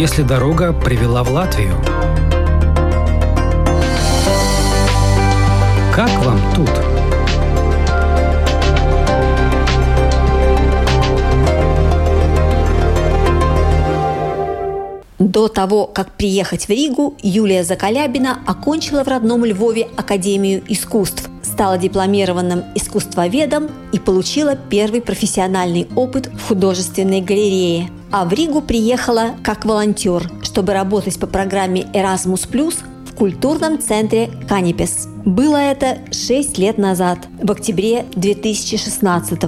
если дорога привела в Латвию? Как вам тут? До того, как приехать в Ригу, Юлия Закалябина окончила в родном Львове Академию искусств, стала дипломированным искусствоведом и получила первый профессиональный опыт в художественной галерее. А в Ригу приехала как волонтер, чтобы работать по программе Erasmus+, в культурном центре «Канипес». Было это 6 лет назад, в октябре 2016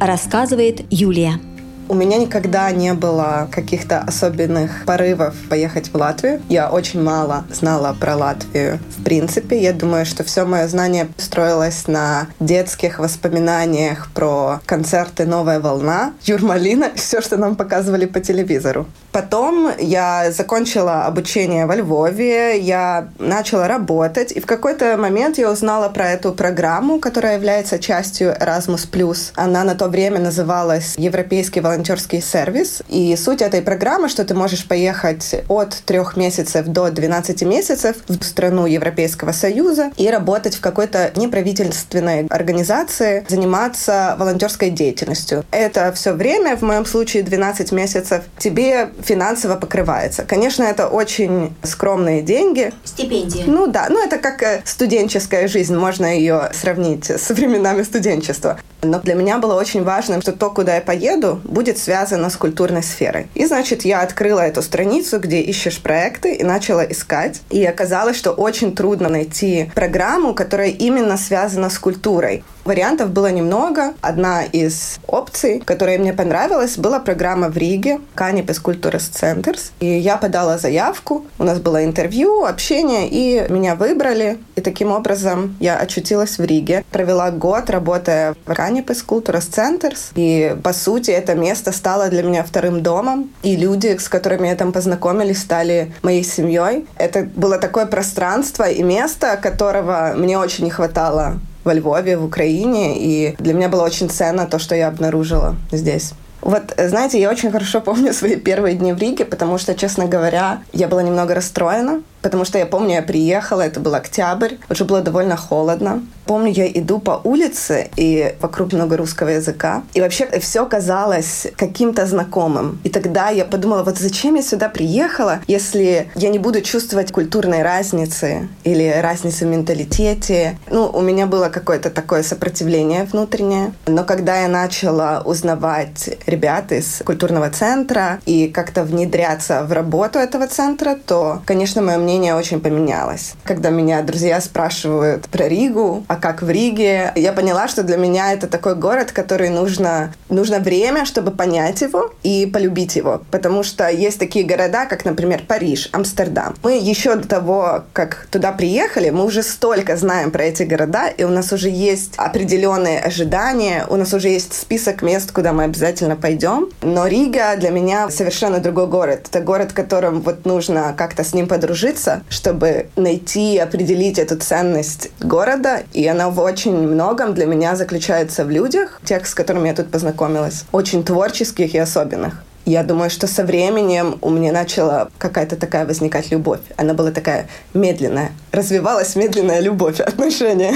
рассказывает Юлия. У меня никогда не было каких-то особенных порывов поехать в Латвию. Я очень мало знала про Латвию. В принципе, я думаю, что все мое знание строилось на детских воспоминаниях про концерты «Новая волна», «Юрмалина», все, что нам показывали по телевизору. Потом я закончила обучение во Львове, я начала работать, и в какой-то момент я узнала про эту программу, которая является частью Erasmus+. Она на то время называлась «Европейский волонтерский сервис», и суть этой программы, что ты можешь поехать от трех месяцев до 12 месяцев в страну Европейского Союза и работать в какой-то неправительственной организации, заниматься волонтерской деятельностью. Это все время, в моем случае 12 месяцев, тебе финансово покрывается. Конечно, это очень скромные деньги. Стипендия. Ну да, ну это как э, студенческая жизнь, можно ее сравнить с временами студенчества. Но для меня было очень важно, что то, куда я поеду, будет связано с культурной сферой. И, значит, я открыла эту страницу, где ищешь проекты, и начала искать. И оказалось, что очень трудно найти программу, которая именно связана с культурой. Вариантов было немного. Одна из опций, которая мне понравилась, была программа в Риге «Канипес Культурас Центрс». И я подала заявку, у нас было интервью, общение, и меня выбрали. И таким образом я очутилась в Риге. Провела год, работая в Канипес Культурас Центрс. И, по сути, это место стало для меня вторым домом. И люди, с которыми я там познакомились, стали моей семьей. Это было такое пространство и место, которого мне очень не хватало во Львове, в Украине, и для меня было очень ценно то, что я обнаружила здесь. Вот, знаете, я очень хорошо помню свои первые дни в Риге, потому что, честно говоря, я была немного расстроена, потому что я помню, я приехала, это был октябрь, уже было довольно холодно. Помню, я иду по улице, и вокруг много русского языка, и вообще все казалось каким-то знакомым. И тогда я подумала, вот зачем я сюда приехала, если я не буду чувствовать культурной разницы или разницы в менталитете. Ну, у меня было какое-то такое сопротивление внутреннее. Но когда я начала узнавать ребят из культурного центра и как-то внедряться в работу этого центра, то, конечно, мое мнение мнение очень поменялось. Когда меня друзья спрашивают про Ригу, а как в Риге, я поняла, что для меня это такой город, который нужно, нужно время, чтобы понять его и полюбить его. Потому что есть такие города, как, например, Париж, Амстердам. Мы еще до того, как туда приехали, мы уже столько знаем про эти города, и у нас уже есть определенные ожидания, у нас уже есть список мест, куда мы обязательно пойдем. Но Рига для меня совершенно другой город. Это город, в котором вот нужно как-то с ним подружиться, учиться, чтобы найти и определить эту ценность города. И она в очень многом для меня заключается в людях, тех, с которыми я тут познакомилась. Очень творческих и особенных. Я думаю, что со временем у меня начала какая-то такая возникать любовь. Она была такая медленная. Развивалась медленная любовь, отношения.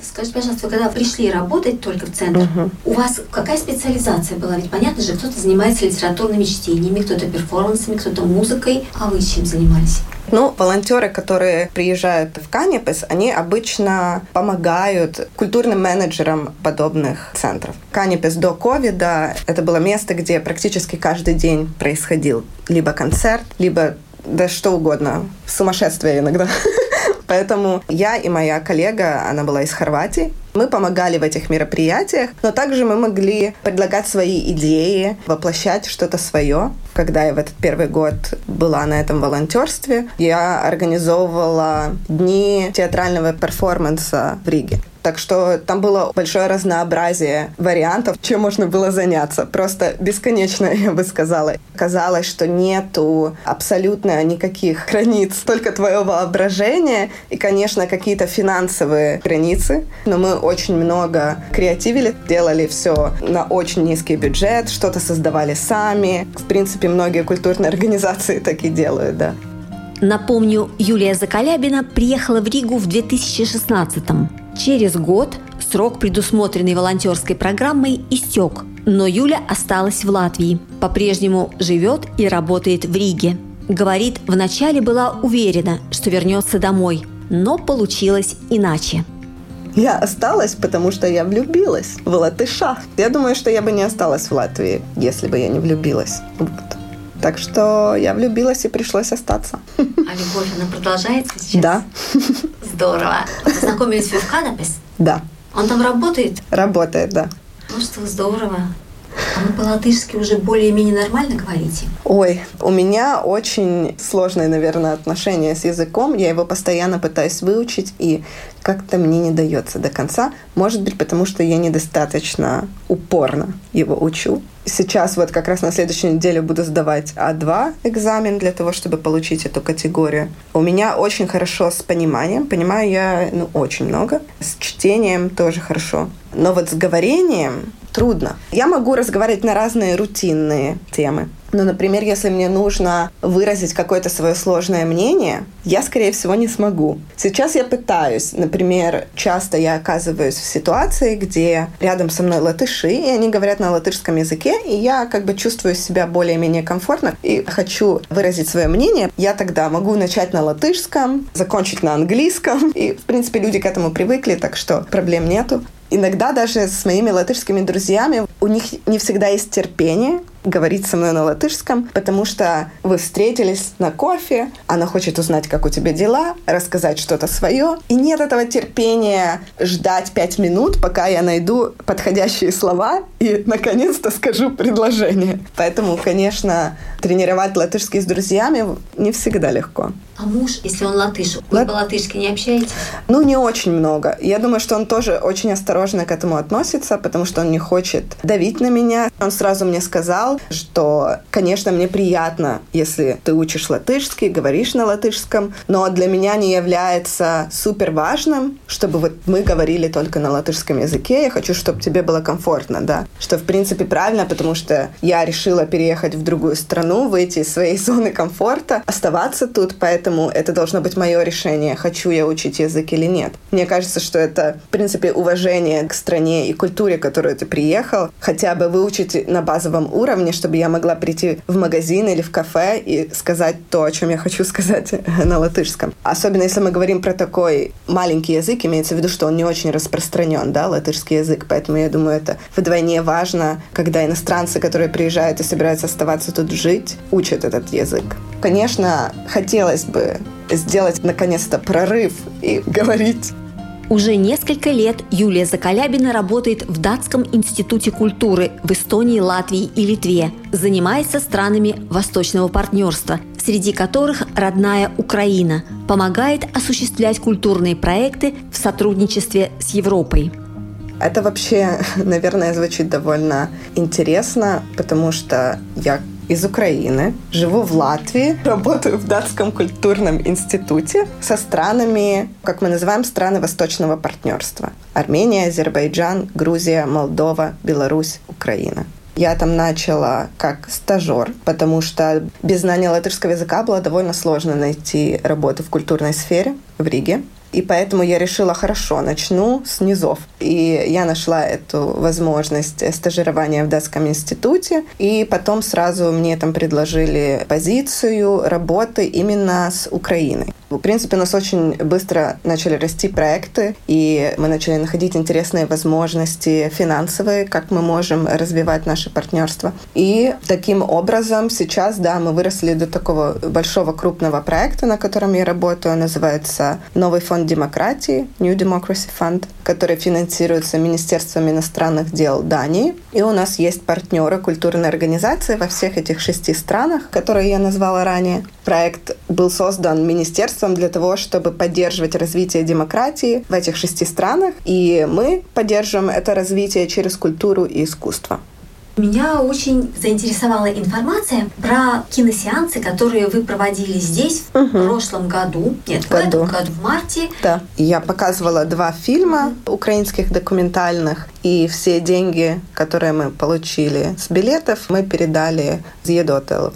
Скажите, пожалуйста, вы когда пришли работать только в центр, угу. у вас какая специализация была? Ведь понятно же, кто-то занимается литературными чтениями, кто-то перформансами, кто-то музыкой. А вы чем занимались? Ну, волонтеры, которые приезжают в Канипес, они обычно помогают культурным менеджерам подобных центров. Канипес до ковида — это было место, где практически каждый день происходил либо концерт, либо да что угодно, сумасшествие иногда. Поэтому я и моя коллега, она была из Хорватии, мы помогали в этих мероприятиях, но также мы могли предлагать свои идеи, воплощать что-то свое. Когда я в этот первый год была на этом волонтерстве, я организовывала дни театрального перформанса в Риге. Так что там было большое разнообразие вариантов, чем можно было заняться. Просто бесконечно, я бы сказала. Казалось, что нету абсолютно никаких границ, только твое воображение и, конечно, какие-то финансовые границы. Но мы очень много креативили, делали все на очень низкий бюджет, что-то создавали сами. В принципе, многие культурные организации так и делают, да. Напомню, Юлия Закалябина приехала в Ригу в 2016-м. Через год срок, предусмотренный волонтерской программой, истек, но Юля осталась в Латвии. По-прежнему живет и работает в Риге. Говорит, вначале была уверена, что вернется домой, но получилось иначе. Я осталась, потому что я влюбилась в латыша. Я думаю, что я бы не осталась в Латвии, если бы я не влюбилась. Вот. Так что я влюбилась и пришлось остаться. А любовь, она продолжается сейчас? Да. Здорово. Познакомились в Канапес? Да. Он там работает? Работает, да. Ну что, здорово. А вы по-латышски уже более-менее нормально говорите? Ой, у меня очень сложные, наверное, отношения с языком. Я его постоянно пытаюсь выучить, и как-то мне не дается до конца. Может быть, потому что я недостаточно упорно его учу. Сейчас вот как раз на следующей неделе буду сдавать А2 экзамен для того, чтобы получить эту категорию. У меня очень хорошо с пониманием. Понимаю я ну, очень много. С чтением тоже хорошо. Но вот с говорением трудно. Я могу разговаривать на разные рутинные темы. Ну, например, если мне нужно выразить какое-то свое сложное мнение, я, скорее всего, не смогу. Сейчас я пытаюсь. Например, часто я оказываюсь в ситуации, где рядом со мной латыши, и они говорят на латышском языке, и я как бы чувствую себя более-менее комфортно и хочу выразить свое мнение. Я тогда могу начать на латышском, закончить на английском. И, в принципе, люди к этому привыкли, так что проблем нету. Иногда даже с моими латышскими друзьями у них не всегда есть терпение говорить со мной на латышском, потому что вы встретились на кофе, она хочет узнать, как у тебя дела, рассказать что-то свое, и нет этого терпения ждать пять минут, пока я найду подходящие слова и, наконец-то, скажу предложение. Поэтому, конечно, тренировать латышский с друзьями не всегда легко. А муж, если он латыш, вы Лат... по-латышски не общаетесь? Ну, не очень много. Я думаю, что он тоже очень осторожно к этому относится, потому что он не хочет давить на меня. Он сразу мне сказал, что, конечно, мне приятно, если ты учишь латышский, говоришь на латышском, но для меня не является супер важным, чтобы вот мы говорили только на латышском языке. Я хочу, чтобы тебе было комфортно, да. Что, в принципе, правильно, потому что я решила переехать в другую страну, выйти из своей зоны комфорта, оставаться тут, поэтому это должно быть мое решение, хочу я учить язык или нет. Мне кажется, что это, в принципе, уважение к стране и культуре, в которую ты приехал, хотя бы выучить на базовом уровне, чтобы я могла прийти в магазин или в кафе и сказать то, о чем я хочу сказать на латышском. Особенно если мы говорим про такой маленький язык, имеется в виду, что он не очень распространен, да, латышский язык, поэтому я думаю, это вдвойне важно, когда иностранцы, которые приезжают и собираются оставаться тут жить, учат этот язык. Конечно, хотелось бы сделать наконец-то прорыв и говорить уже несколько лет Юлия Закалябина работает в Датском институте культуры в Эстонии, Латвии и Литве. Занимается странами Восточного партнерства, среди которых родная Украина. Помогает осуществлять культурные проекты в сотрудничестве с Европой. Это вообще, наверное, звучит довольно интересно, потому что я из Украины, живу в Латвии, работаю в Датском культурном институте со странами, как мы называем, страны Восточного партнерства. Армения, Азербайджан, Грузия, Молдова, Беларусь, Украина. Я там начала как стажер, потому что без знания латышского языка было довольно сложно найти работу в культурной сфере в Риге. И поэтому я решила, хорошо, начну с низов. И я нашла эту возможность стажирования в датском институте. И потом сразу мне там предложили позицию работы именно с Украиной. В принципе, у нас очень быстро начали расти проекты, и мы начали находить интересные возможности финансовые, как мы можем развивать наше партнерство. И таким образом сейчас, да, мы выросли до такого большого крупного проекта, на котором я работаю, называется «Новый фонд демократии», New Democracy Fund, который финансируется Министерством иностранных дел Дании. И у нас есть партнеры культурной организации во всех этих шести странах, которые я назвала ранее. Проект был создан министерством для того, чтобы поддерживать развитие демократии в этих шести странах, и мы поддерживаем это развитие через культуру и искусство. Меня очень заинтересовала информация про киносеансы, которые вы проводили здесь угу. в прошлом году. Нет, году. в этом году, в марте. Да. Я показывала два фильма угу. украинских документальных, и все деньги, которые мы получили с билетов, мы передали ЛВ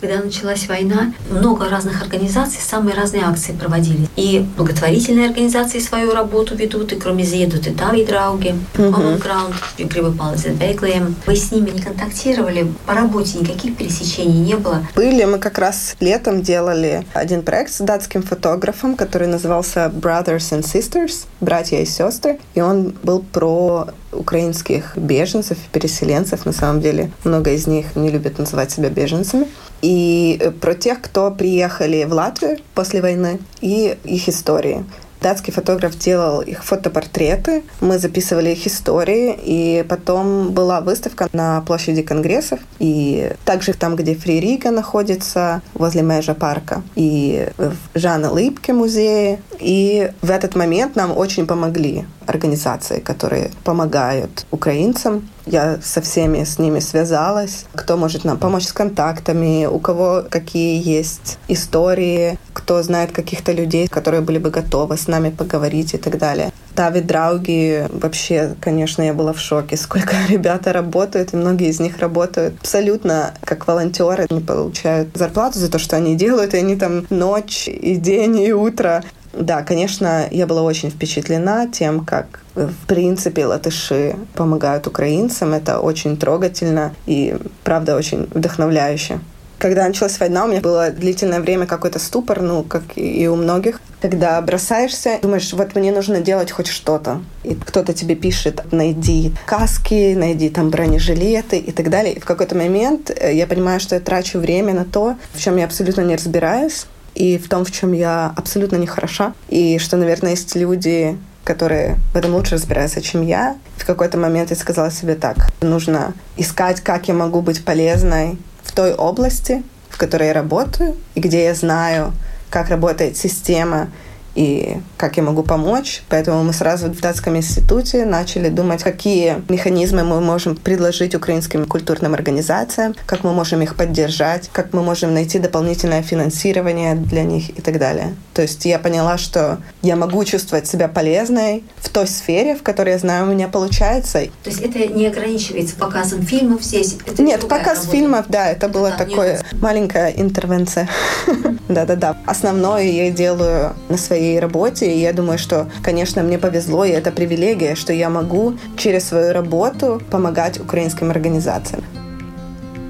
когда началась война, много разных организаций, самые разные акции проводили. И благотворительные организации свою работу ведут, и кроме Зедут и Тави Драуги, Common Ground, Грибы Палец Беклеем. Вы с ними не контактировали? По работе никаких пересечений не было? Были. Мы как раз летом делали один проект с датским фотографом, который назывался Brothers and Sisters, братья и сестры. И он был про украинских беженцев, переселенцев. На самом деле, много из них не любят называть себя беженцами и э, про тех, кто приехали в Латвию после войны, и их истории. Датский фотограф делал их фотопортреты, мы записывали их истории, и потом была выставка на площади Конгрессов, и также там, где Фри Рига находится, возле Межа парка, и в Жанна Липке музее. И в этот момент нам очень помогли организации, которые помогают украинцам. Я со всеми с ними связалась. Кто может нам помочь с контактами, у кого какие есть истории, кто знает каких-то людей, которые были бы готовы с нами поговорить и так далее. Тави Драуги, вообще, конечно, я была в шоке, сколько ребята работают, и многие из них работают абсолютно как волонтеры, не получают зарплату за то, что они делают, и они там ночь и день и утро да, конечно, я была очень впечатлена тем, как в принципе латыши помогают украинцам. Это очень трогательно и, правда, очень вдохновляюще. Когда началась война, у меня было длительное время какой-то ступор, ну, как и у многих. Когда бросаешься, думаешь, вот мне нужно делать хоть что-то. И кто-то тебе пишет, найди каски, найди там бронежилеты и так далее. И в какой-то момент э, я понимаю, что я трачу время на то, в чем я абсолютно не разбираюсь и в том, в чем я абсолютно не хороша. И что, наверное, есть люди, которые в этом лучше разбираются, чем я. В какой-то момент я сказала себе так, нужно искать, как я могу быть полезной в той области, в которой я работаю, и где я знаю, как работает система, и как я могу помочь. Поэтому мы сразу в датском институте начали думать, какие механизмы мы можем предложить украинским культурным организациям, как мы можем их поддержать, как мы можем найти дополнительное финансирование для них и так далее. То есть я поняла, что я могу чувствовать себя полезной в той сфере, в которой я знаю, у меня получается. То есть это не ограничивается показом фильмов здесь? Это Нет, показ работа. фильмов, да, это была такая маленькая интервенция. Да-да-да. Основное я делаю на своей своей работе. И я думаю, что, конечно, мне повезло, и это привилегия, что я могу через свою работу помогать украинским организациям.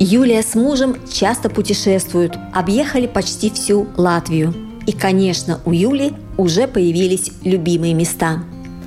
Юлия с мужем часто путешествуют, объехали почти всю Латвию. И, конечно, у Юли уже появились любимые места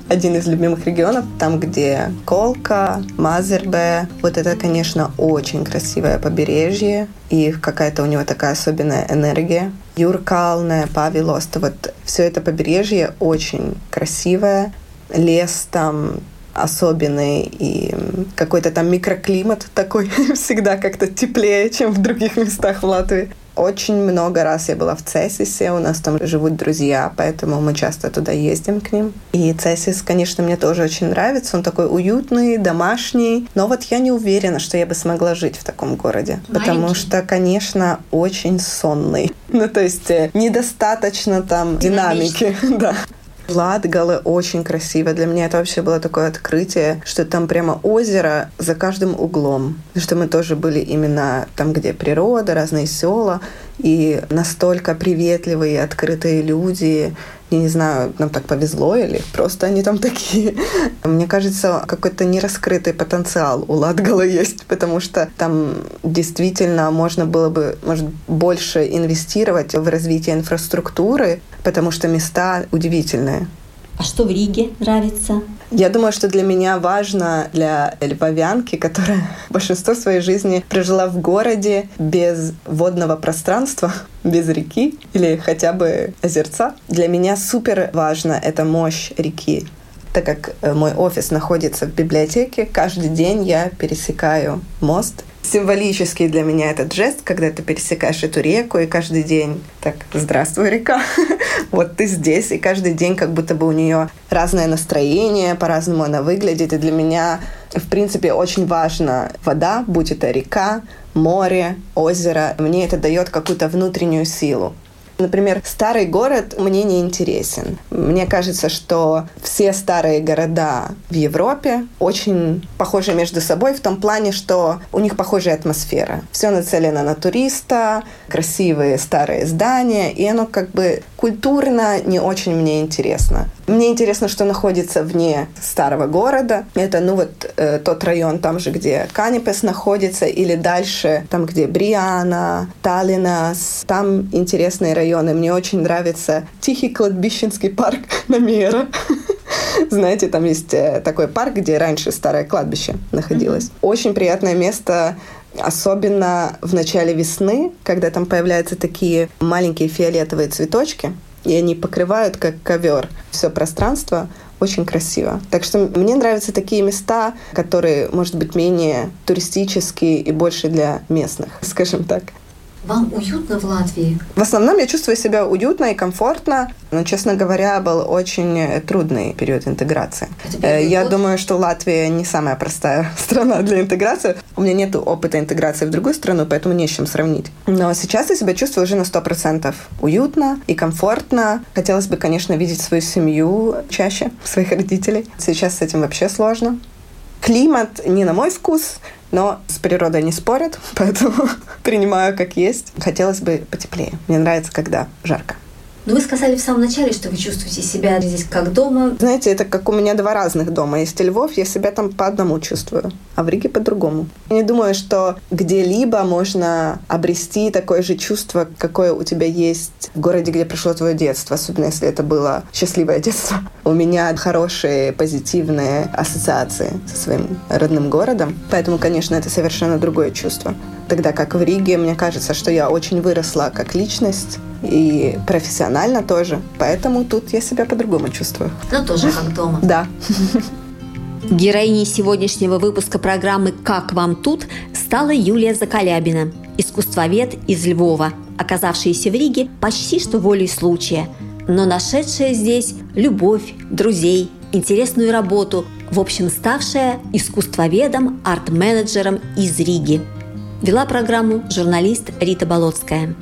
один из любимых регионов, там, где Колка, Мазербе. Вот это, конечно, очень красивое побережье, и какая-то у него такая особенная энергия. Юркалная, Павелоста, вот все это побережье очень красивое. Лес там особенный и какой-то там микроклимат такой всегда как-то теплее, чем в других местах в Латвии. Очень много раз я была в Цесисе, у нас там живут друзья, поэтому мы часто туда ездим к ним. И Цесис, конечно, мне тоже очень нравится, он такой уютный, домашний, но вот я не уверена, что я бы смогла жить в таком городе, Маленький. потому что, конечно, очень сонный. Ну, то есть э, недостаточно там динамики, да. Ладгалы очень красиво. Для меня это вообще было такое открытие, что там прямо озеро за каждым углом. Что мы тоже были именно там, где природа, разные села, и настолько приветливые, открытые люди, я не знаю, нам так повезло или просто они там такие. Мне кажется, какой-то нераскрытый потенциал у Латгала есть, потому что там действительно можно было бы, может, больше инвестировать в развитие инфраструктуры, потому что места удивительные. А что в Риге нравится? Я думаю, что для меня важно, для львовянки, которая большинство своей жизни прожила в городе без водного пространства, без реки или хотя бы озерца. Для меня супер важно эта мощь реки. Так как э, мой офис находится в библиотеке, каждый день я пересекаю мост символический для меня этот жест, когда ты пересекаешь эту реку, и каждый день так, здравствуй, река, вот ты здесь, и каждый день как будто бы у нее разное настроение, по-разному она выглядит, и для меня, в принципе, очень важна вода, будь это река, море, озеро, мне это дает какую-то внутреннюю силу. Например, старый город мне не интересен. Мне кажется, что все старые города в Европе очень похожи между собой в том плане, что у них похожая атмосфера. Все нацелено на туриста, красивые старые здания, и оно как бы культурно не очень мне интересно. Мне интересно, что находится вне старого города. Это, ну вот, э, тот район там же, где Канипес находится, или дальше, там, где Бриана, Таллинас. Там интересные районы. Мне очень нравится Тихий кладбищенский парк на Мера. Знаете, там есть э, такой парк, где раньше старое кладбище находилось. Очень приятное место Особенно в начале весны, когда там появляются такие маленькие фиолетовые цветочки, и они покрывают как ковер все пространство. Очень красиво. Так что мне нравятся такие места, которые, может быть, менее туристические и больше для местных, скажем так. Вам уютно в Латвии? В основном я чувствую себя уютно и комфортно, но, честно говоря, был очень трудный период интеграции. Э, я год? думаю, что Латвия не самая простая страна для интеграции. У меня нет опыта интеграции в другую страну, поэтому не с чем сравнить. Но сейчас я себя чувствую уже на 100% уютно и комфортно. Хотелось бы, конечно, видеть свою семью чаще, своих родителей. Сейчас с этим вообще сложно. Климат не на мой вкус, но с природой не спорят, поэтому принимаю как есть. Хотелось бы потеплее. Мне нравится, когда жарко. Но вы сказали в самом начале, что вы чувствуете себя здесь как дома. Знаете, это как у меня два разных дома. Есть Львов, я себя там по одному чувствую, а в Риге по-другому. Я не думаю, что где-либо можно обрести такое же чувство, какое у тебя есть в городе, где прошло твое детство, особенно если это было счастливое детство. У меня хорошие, позитивные ассоциации со своим родным городом, поэтому, конечно, это совершенно другое чувство. Тогда как в Риге, мне кажется, что я очень выросла как личность, и профессионально тоже. Поэтому тут я себя по-другому чувствую. Ну, тоже как дома. Да. Героиней сегодняшнего выпуска программы «Как вам тут» стала Юлия Закалябина, искусствовед из Львова, оказавшаяся в Риге почти что волей случая, но нашедшая здесь любовь, друзей, интересную работу, в общем, ставшая искусствоведом, арт-менеджером из Риги. Вела программу журналист Рита Болотская.